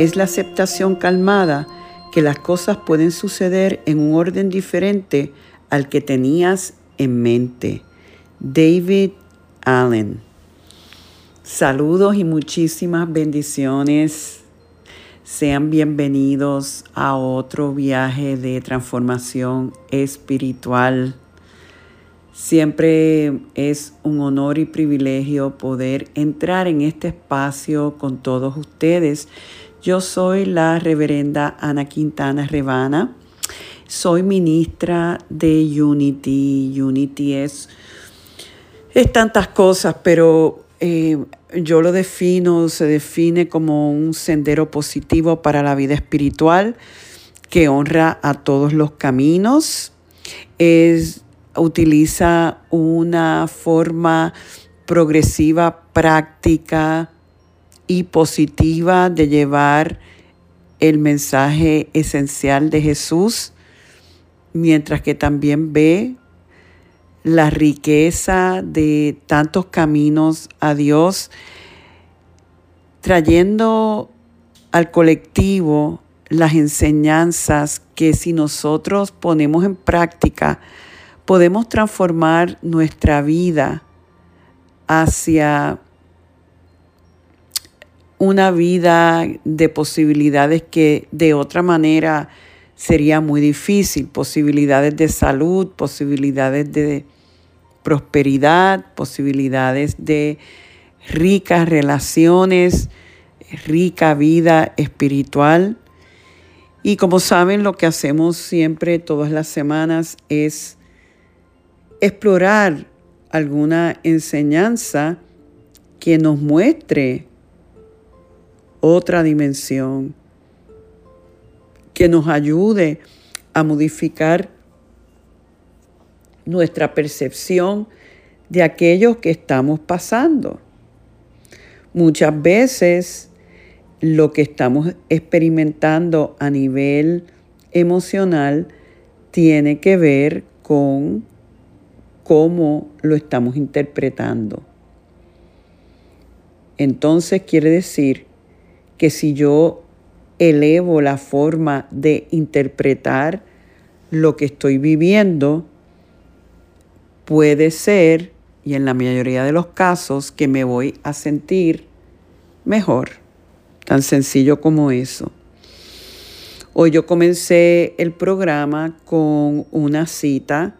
es la aceptación calmada que las cosas pueden suceder en un orden diferente al que tenías en mente. David Allen. Saludos y muchísimas bendiciones. Sean bienvenidos a otro viaje de transformación espiritual. Siempre es un honor y privilegio poder entrar en este espacio con todos ustedes. Yo soy la reverenda Ana Quintana Rebana. Soy ministra de Unity. Unity es, es tantas cosas, pero eh, yo lo defino, se define como un sendero positivo para la vida espiritual que honra a todos los caminos. Es, utiliza una forma progresiva, práctica y positiva de llevar el mensaje esencial de Jesús, mientras que también ve la riqueza de tantos caminos a Dios, trayendo al colectivo las enseñanzas que si nosotros ponemos en práctica, podemos transformar nuestra vida hacia una vida de posibilidades que de otra manera sería muy difícil, posibilidades de salud, posibilidades de prosperidad, posibilidades de ricas relaciones, rica vida espiritual. Y como saben, lo que hacemos siempre, todas las semanas, es explorar alguna enseñanza que nos muestre otra dimensión, que nos ayude a modificar nuestra percepción de aquello que estamos pasando. Muchas veces lo que estamos experimentando a nivel emocional tiene que ver con cómo lo estamos interpretando. Entonces quiere decir que si yo elevo la forma de interpretar lo que estoy viviendo, puede ser, y en la mayoría de los casos, que me voy a sentir mejor. Tan sencillo como eso. Hoy yo comencé el programa con una cita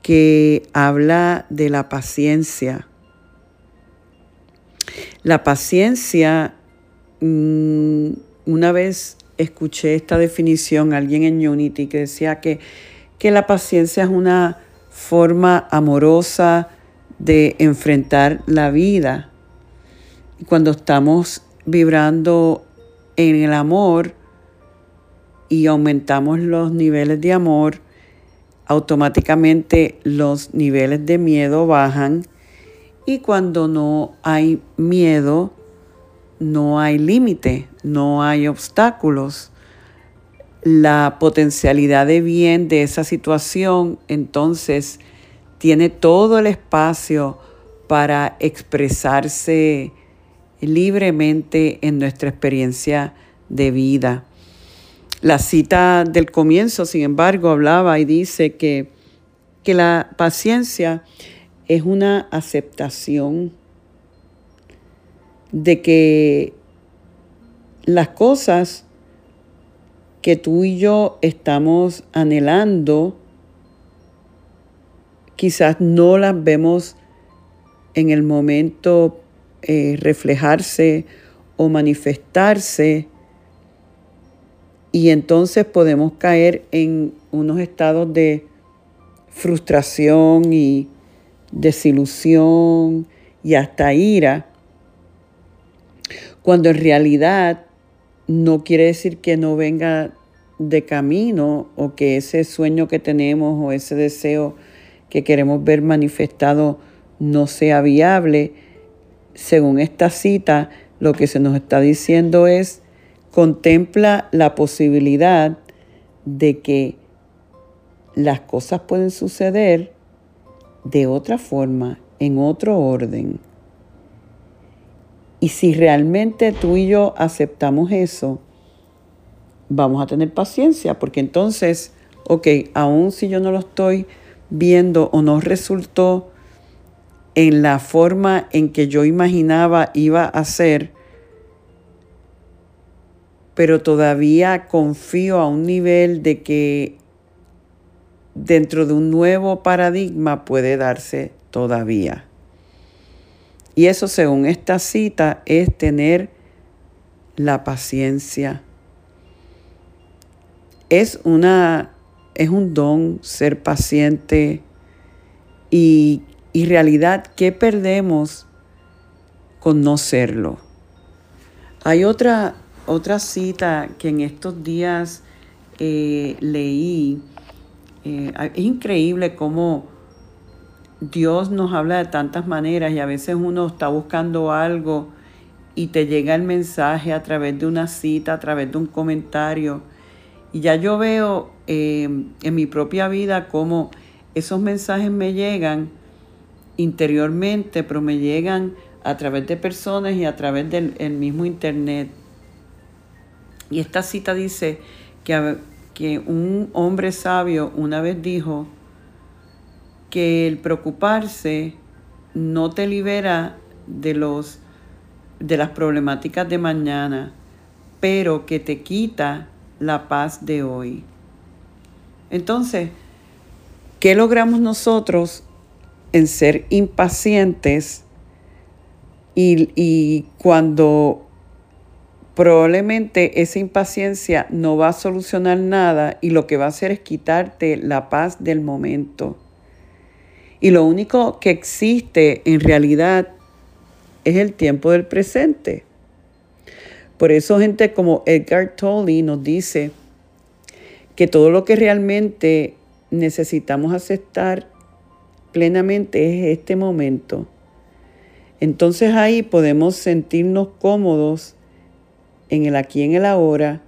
que habla de la paciencia. La paciencia una vez escuché esta definición, alguien en Unity que decía que, que la paciencia es una forma amorosa de enfrentar la vida. Cuando estamos vibrando en el amor y aumentamos los niveles de amor, automáticamente los niveles de miedo bajan y cuando no hay miedo, no hay límite, no hay obstáculos. La potencialidad de bien de esa situación entonces tiene todo el espacio para expresarse libremente en nuestra experiencia de vida. La cita del comienzo, sin embargo, hablaba y dice que, que la paciencia es una aceptación de que las cosas que tú y yo estamos anhelando quizás no las vemos en el momento eh, reflejarse o manifestarse y entonces podemos caer en unos estados de frustración y desilusión y hasta ira, cuando en realidad no quiere decir que no venga de camino o que ese sueño que tenemos o ese deseo que queremos ver manifestado no sea viable. Según esta cita, lo que se nos está diciendo es, contempla la posibilidad de que las cosas pueden suceder de otra forma, en otro orden. Y si realmente tú y yo aceptamos eso, vamos a tener paciencia, porque entonces, ok, aun si yo no lo estoy viendo o no resultó en la forma en que yo imaginaba iba a ser, pero todavía confío a un nivel de que dentro de un nuevo paradigma puede darse todavía. Y eso, según esta cita, es tener la paciencia. Es una es un don ser paciente y, y realidad, ¿qué perdemos con no serlo? Hay otra, otra cita que en estos días eh, leí. Eh, es increíble cómo Dios nos habla de tantas maneras y a veces uno está buscando algo y te llega el mensaje a través de una cita, a través de un comentario. Y ya yo veo Em, en mi propia vida cómo esos mensajes me llegan interiormente, pero me llegan a través de personas y a través del mismo internet. Y esta cita dice que, que un hombre sabio una vez dijo que el preocuparse no te libera de los de las problemáticas de mañana, pero que te quita la paz de hoy. Entonces, ¿qué logramos nosotros en ser impacientes y, cuando probablemente esa impaciencia no va a solucionar nada y lo que va a hacer es quitarte la paz del momento? Y lo único que existe en realidad es el tiempo del presente. Por eso gente como Edgar Tolle nos dice, que todo lo que realmente necesitamos aceptar plenamente es este momento. Entonces ahí podemos sentirnos cómodos en el aquí, en el ahora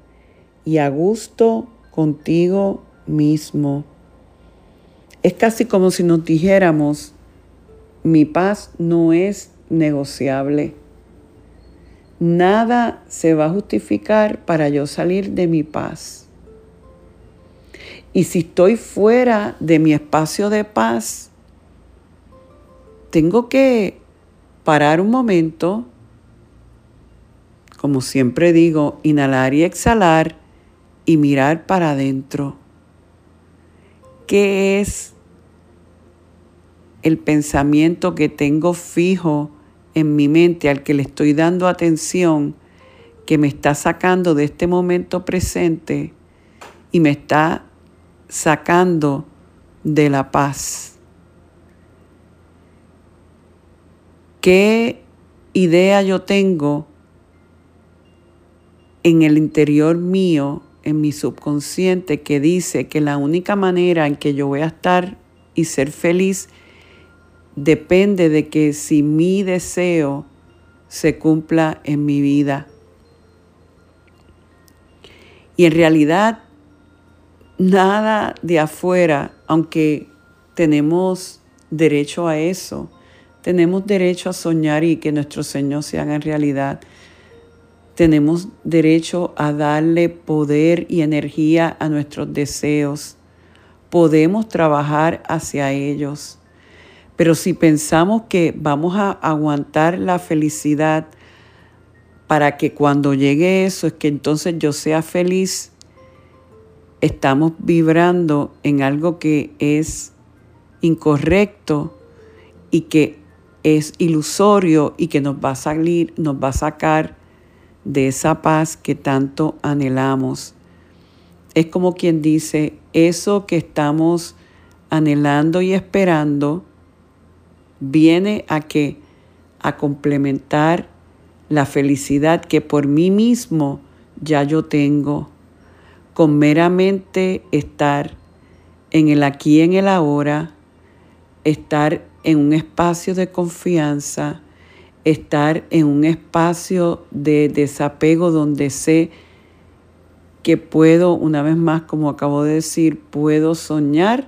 y a gusto contigo mismo. Es casi como si nos dijéramos, mi paz no es negociable. Nada se va a justificar para yo salir de mi paz. Y si estoy fuera de mi espacio de paz, tengo que parar un momento, como siempre digo, inhalar y exhalar y mirar para adentro. ¿Qué es el pensamiento que tengo fijo en mi mente al que le estoy dando atención, que me está sacando de este momento presente y me está sacando de la paz. ¿Qué idea yo tengo en el interior mío, en mi subconsciente, que dice que la única manera en que yo voy a estar y ser feliz depende de que si mi deseo se cumpla en mi vida? Y en realidad nada de afuera, aunque tenemos derecho a eso, tenemos derecho a soñar y que nuestros sueños se hagan realidad. Tenemos derecho a darle poder y energía a nuestros deseos. Podemos trabajar hacia ellos. Pero si pensamos que vamos a aguantar la felicidad para que cuando llegue eso es que entonces yo sea feliz, estamos vibrando en algo que es incorrecto y que es ilusorio y que nos va a salir, nos va a sacar de esa paz que tanto anhelamos. Es como quien dice, eso que estamos anhelando y esperando viene a que a complementar la felicidad que por mí mismo ya yo tengo, con meramente estar en el aquí, en el ahora, estar en un espacio de confianza, estar en un espacio de desapego donde sé que puedo, una vez más, como acabo de decir, puedo soñar,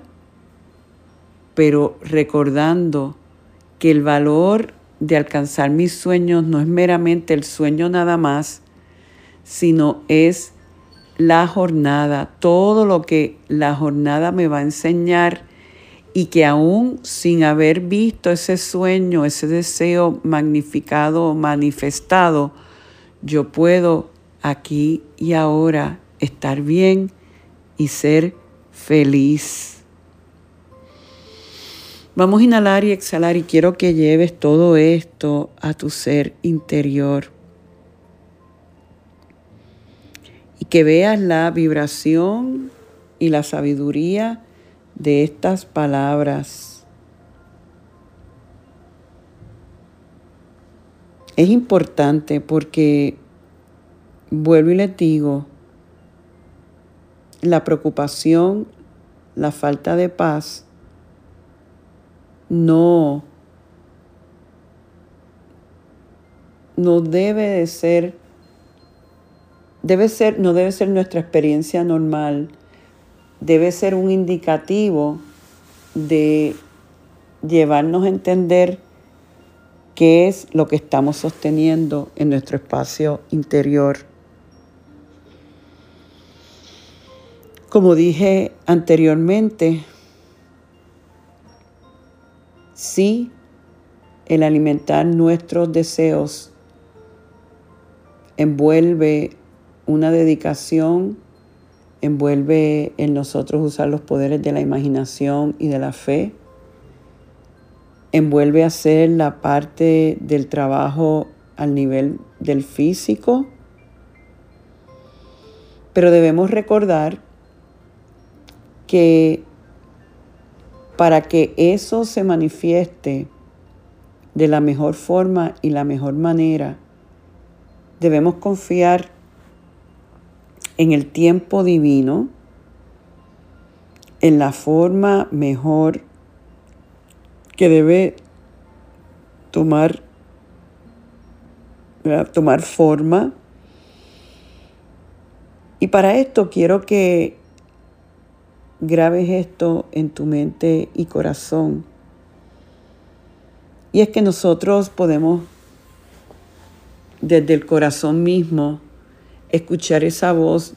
pero recordando que el valor de alcanzar mis sueños no es meramente el sueño nada más, sino es la jornada, todo lo que la jornada me va a enseñar y que aún sin haber visto ese sueño, ese deseo magnificado manifestado, yo puedo aquí y ahora estar bien y ser feliz. Vamos a inhalar y exhalar y quiero que lleves todo esto a tu ser interior. Y que veas la vibración y la sabiduría de estas palabras. Es importante porque, vuelvo y les digo, la preocupación, la falta de paz, no, no debe de ser, debe ser, no debe ser nuestra experiencia normal, debe ser un indicativo de llevarnos a entender qué es lo que estamos sosteniendo en nuestro espacio interior. Como dije anteriormente, Sí, el alimentar nuestros deseos envuelve una dedicación, envuelve en nosotros usar los poderes de la imaginación y de la fe, envuelve hacer la parte del trabajo al nivel del físico, pero debemos recordar que para que eso se manifieste de la mejor forma y la mejor manera, debemos confiar en el tiempo divino, en la forma mejor que debe tomar, tomar forma. Y para esto quiero que grabes esto en tu mente y corazón. Y es que nosotros podemos desde el corazón mismo escuchar esa voz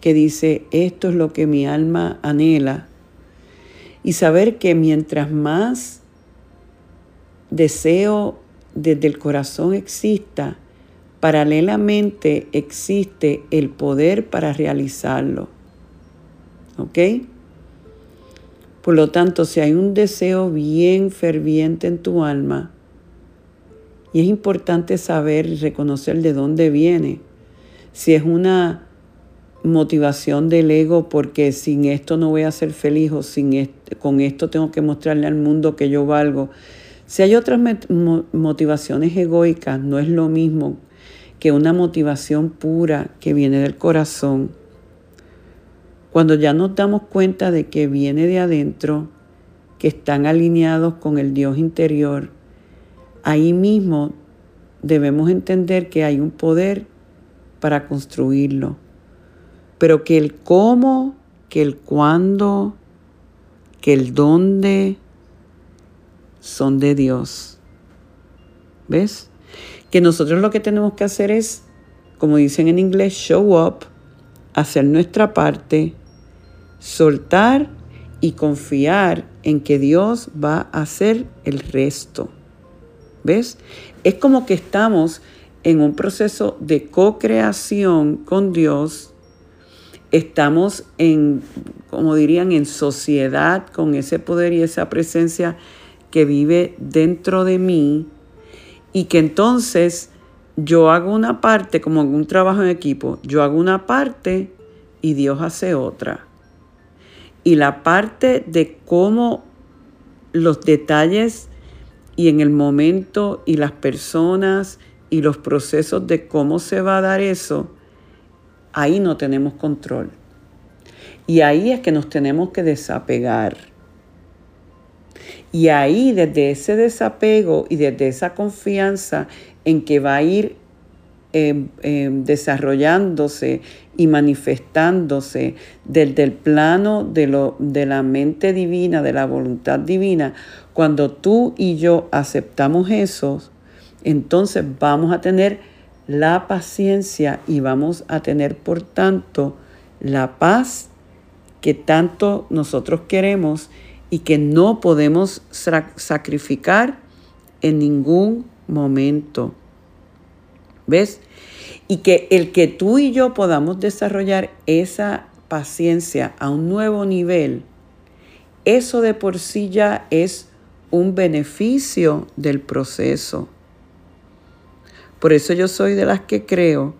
que dice, esto es lo que mi alma anhela. Y saber que mientras más deseo desde el corazón exista, paralelamente existe el poder para realizarlo. ¿Ok? Por lo tanto, si hay un deseo bien ferviente en tu alma, y es importante saber y reconocer de dónde viene, si es una motivación del ego porque sin esto no voy a ser feliz o sin con esto tengo que mostrarle al mundo que yo valgo. Si hay otras motivaciones egoicas, no es lo mismo que una motivación pura que viene del corazón cuando ya nos damos cuenta de que viene de adentro, que están alineados con el Dios interior, ahí mismo debemos entender que hay un poder para construirlo, pero que el cómo, que el cuándo, que el dónde son de Dios. ¿Ves? Que nosotros lo que tenemos que hacer es, como dicen en inglés, show up, hacer nuestra parte, soltar y confiar en que Dios va a hacer el resto. ¿Ves? Es como que estamos en un proceso de co-creación con Dios estamos en, como dirían, en sociedad con ese poder y esa presencia que vive dentro de mí y que entonces yo hago una parte, como en un trabajo en equipo, yo hago una parte y Dios hace otra. Y la parte de cómo los detalles y en el momento y las personas y los procesos de cómo se va a dar eso, ahí no tenemos control. Y ahí es que nos tenemos que desapegar. Y ahí desde ese desapego y desde esa confianza en que va a ir em, em, desarrollándose y manifestándose desde el plano de, lo, de la mente divina, de la voluntad divina, cuando tú y yo aceptamos eso, entonces vamos a tener la paciencia y vamos a tener, por tanto, la paz que tanto nosotros queremos y que no podemos sacrificar en ningún momento. ¿Ves? Y que el que tú y yo podamos desarrollar esa paciencia a un nuevo nivel, eso de por sí ya es un beneficio del proceso. Por eso yo soy de las que creo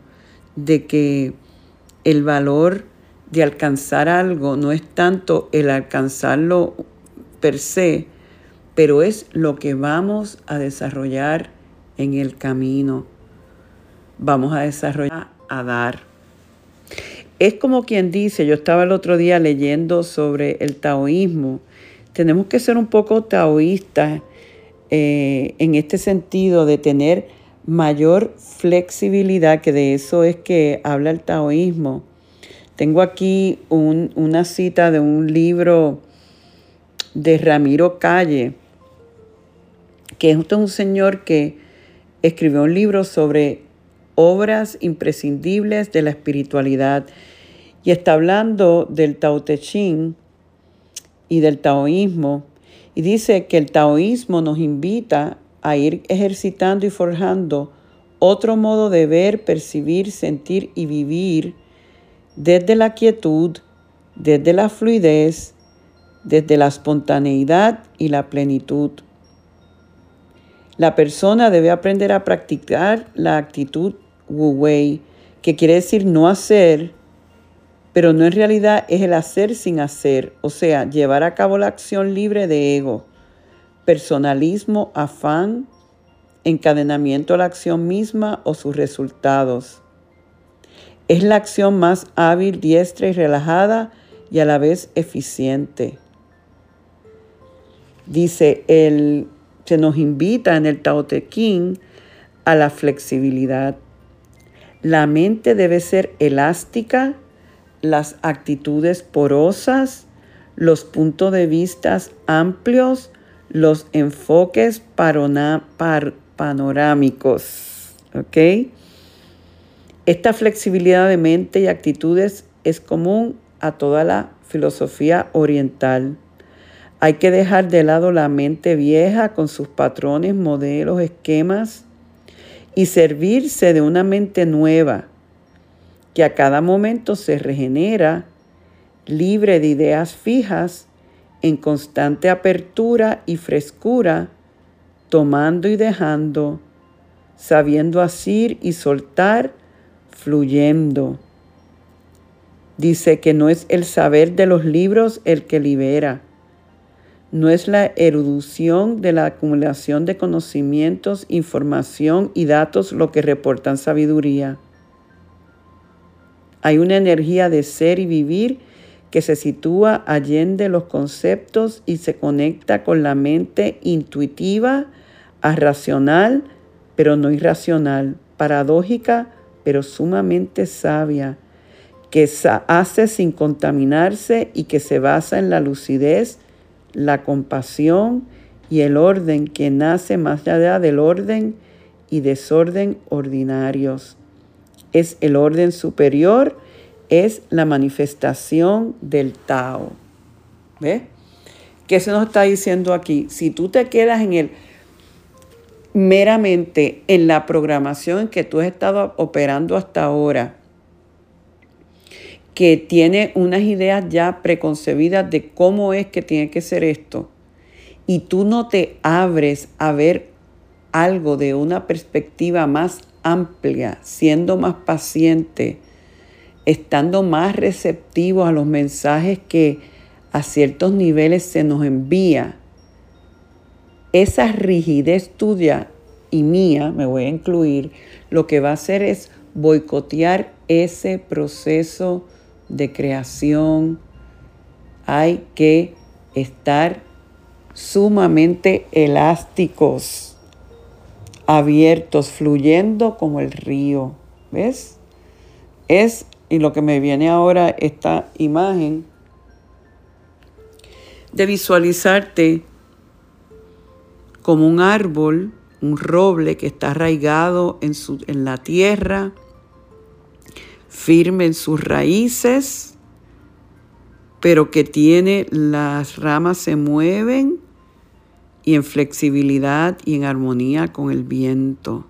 de que el valor de alcanzar algo no es tanto el alcanzarlo per se, pero es lo que vamos a desarrollar en el camino. Vamos a desarrollar, a dar. Es como quien dice, yo estaba el otro día leyendo sobre el taoísmo, tenemos que ser un poco taoístas eh, en este sentido de tener mayor flexibilidad, que de eso es que habla el taoísmo. Tengo aquí una cita de un libro de Ramiro Calle, que es un señor que escribió un libro sobre obras imprescindibles de la espiritualidad y está hablando del Tao Te Ching y del taoísmo y dice que el taoísmo nos invita a ir ejercitando y forjando otro modo de ver, percibir, sentir y vivir desde la quietud, desde la fluidez, desde la espontaneidad y la plenitud. La persona debe aprender a practicar la actitud Wu Wei, que quiere decir no hacer, pero no en realidad es el hacer sin hacer, o sea, llevar a cabo la acción libre de ego personalismo, afán, encadenamiento a la acción misma o sus resultados. Es la acción más hábil, diestra y relajada y a la vez eficiente. Dice, el, se nos invita en el Tao Te Ching a la flexibilidad. La mente debe ser elástica, las actitudes porosas, los puntos de vista amplios, los enfoques panorámicos. Esta flexibilidad de mente y actitudes es común a toda la filosofía oriental. Hay que dejar de lado la mente vieja con sus patrones, modelos, esquemas y servirse de una mente nueva que a cada momento se regenera, libre de ideas fijas en constante apertura y frescura, tomando y dejando, sabiendo asir y soltar, fluyendo. Dice que no es el saber de los libros el que libera, no es la erudición de la acumulación de conocimientos, información y datos lo que reportan sabiduría. Hay una energía de ser y vivir que se sitúa allende los conceptos y se conecta con la mente intuitiva, racional, pero no irracional, paradójica, pero sumamente sabia, que hace sin contaminarse y que se basa en la lucidez, la compasión y el orden que nace más allá del orden y desorden ordinarios. Es el orden superior es la manifestación del Tao. ¿Ves? ¿Qué se nos está diciendo aquí? Si tú te quedas en el meramente en la programación en que tú has estado operando hasta ahora, que tiene unas ideas ya preconcebidas de cómo es que tiene que ser esto, y tú no te abres a ver algo de una perspectiva más amplia, siendo más paciente, estando más receptivo a los mensajes que a ciertos niveles se nos envía, esa rigidez tuya y mía, me voy a incluir, lo que va a hacer es boicotear ese proceso de creación. Hay que estar sumamente elásticos, abiertos, fluyendo como el río. ¿Ves? Es, y lo que me viene ahora, esta imagen de visualizarte como un árbol, un roble que está arraigado en, su, en la tierra, firme en sus raíces, pero que tiene las ramas se mueven y en flexibilidad y en armonía con el viento.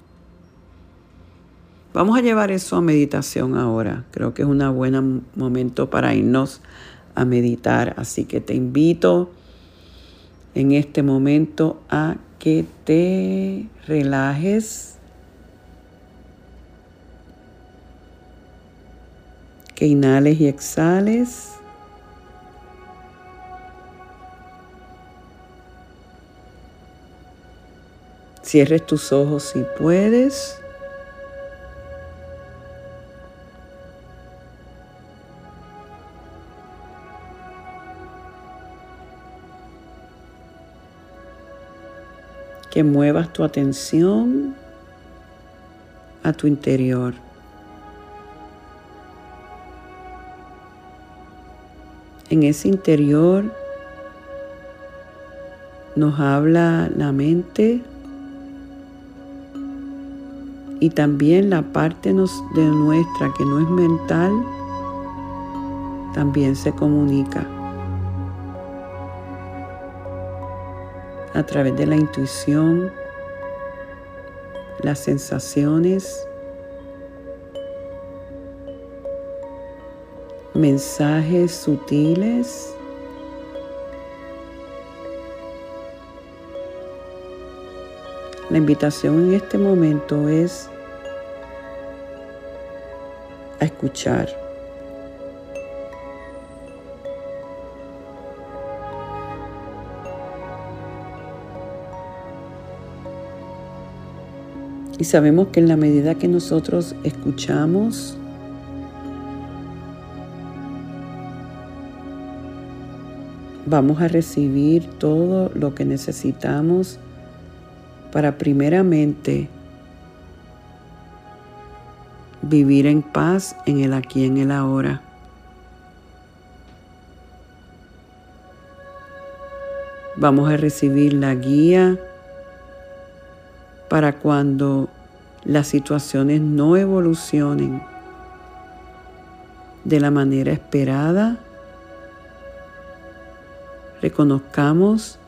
Vamos a llevar eso a meditación ahora. Creo que es un buen momento para irnos a meditar. Así que te invito en este momento a que te relajes, que inhales y exhales. Cierres tus ojos si puedes. Que muevas tu atención a tu interior. En ese interior nos habla la mente y también la parte de nuestra que no es mental también se comunica a través de la intuición, las sensaciones, mensajes sutiles. La invitación en este momento es a escuchar. Y sabemos que en la medida que nosotros escuchamos, vamos a recibir todo lo que necesitamos para primeramente vivir en paz en el aquí, en el ahora. Vamos a recibir la guía para cuando las situaciones no evolucionen de la manera esperada. Reconozcamos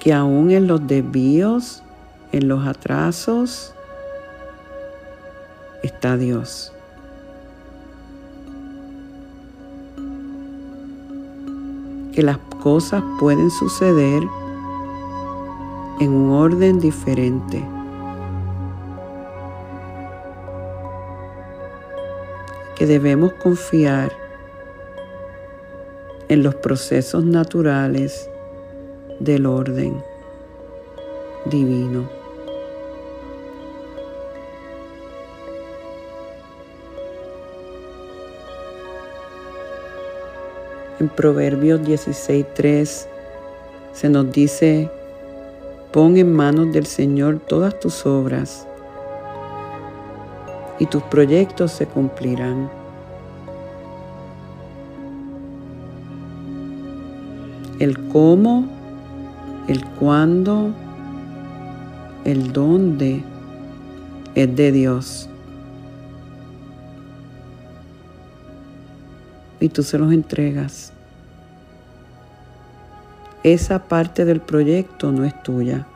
que aún en los desvíos, en los atrasos, está Dios. Que las cosas pueden suceder en un orden diferente. Que debemos confiar en los procesos naturales del orden divino. En Proverbios 16.3 se nos dice, pon en manos del Señor todas tus obras y tus proyectos se cumplirán. El cómo el cuándo, el dónde es de Dios. Y tú se los entregas. Esa parte del proyecto no es tuya.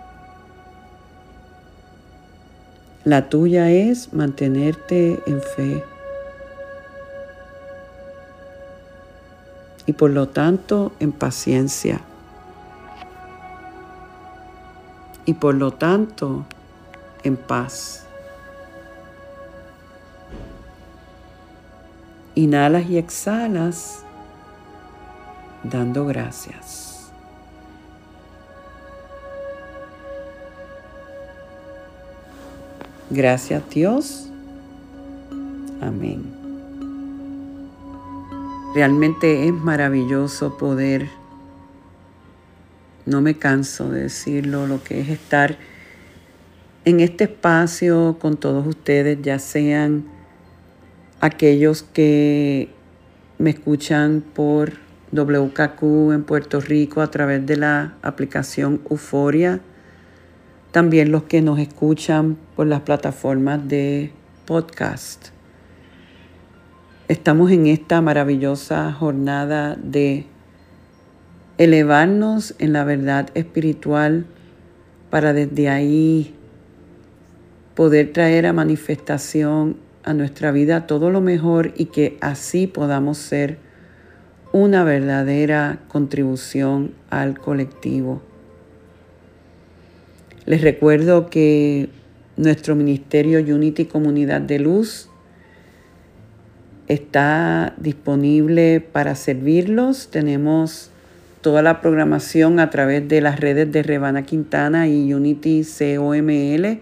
La tuya es mantenerte en fe. Y por lo tanto en paciencia. Y por lo tanto en paz. Inhalas y exhalas dando gracias. Gracias Dios. Amén. Realmente es maravilloso poder, no me canso de decirlo, lo que es estar en este espacio con todos ustedes, ya sean aquellos que me escuchan por WKQ en Puerto Rico a través de la aplicación Euforia. También los que nos escuchan por las plataformas de podcast. Estamos en esta maravillosa jornada de elevarnos en la verdad espiritual para desde ahí poder traer a manifestación a nuestra vida todo lo mejor y que así podamos ser una verdadera contribución al colectivo. Les recuerdo que nuestro ministerio Unity Comunidad de Luz está disponible para servirlos. Tenemos toda la programación a través de las redes de Rebana Quintana y Unity COML.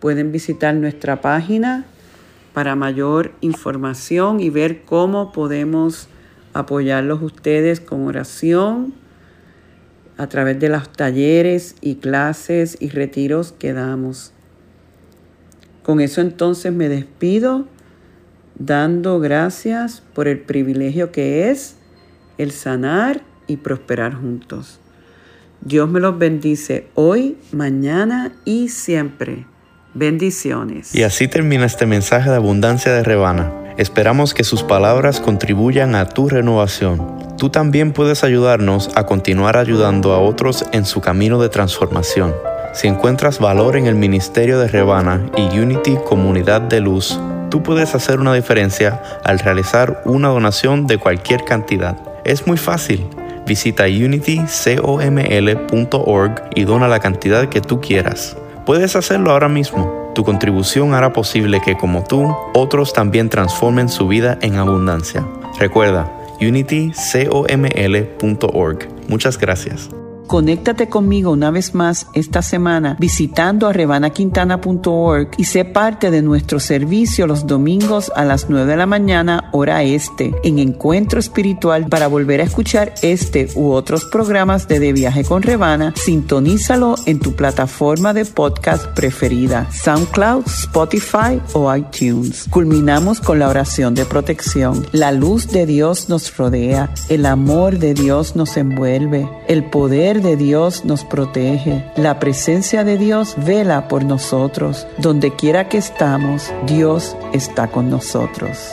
Pueden visitar nuestra página para mayor información y ver cómo podemos apoyarlos ustedes con oración a través de los talleres y clases y retiros que damos. Con eso entonces me despido dando gracias por el privilegio que es el sanar y prosperar juntos. Dios me los bendice hoy, mañana y siempre. Bendiciones. Y así termina este mensaje de abundancia de Rebana. Esperamos que sus palabras contribuyan a tu renovación. Tú también puedes ayudarnos a continuar ayudando a otros en su camino de transformación. Si encuentras valor en el ministerio de Rebana y Unity Comunidad de Luz, tú puedes hacer una diferencia al realizar una donación de cualquier cantidad. Es muy fácil. Visita unitycoml.org y dona la cantidad que tú quieras. Puedes hacerlo ahora mismo tu contribución hará posible que, como tú, otros también transformen su vida en abundancia. Recuerda, unitycoml.org. Muchas gracias. Conéctate conmigo una vez más esta semana visitando a rebanaquintana.org y sé parte de nuestro servicio los domingos a las 9 de la mañana, hora este, en Encuentro Espiritual para volver a escuchar este u otros programas de De Viaje con Rebana. Sintonízalo en tu plataforma de podcast preferida, SoundCloud, Spotify o iTunes. Culminamos con la oración de protección. La luz de Dios nos rodea, el amor de Dios nos envuelve, el poder de Dios nos protege. La presencia de Dios vela por nosotros. Donde quiera que estamos, Dios está con nosotros.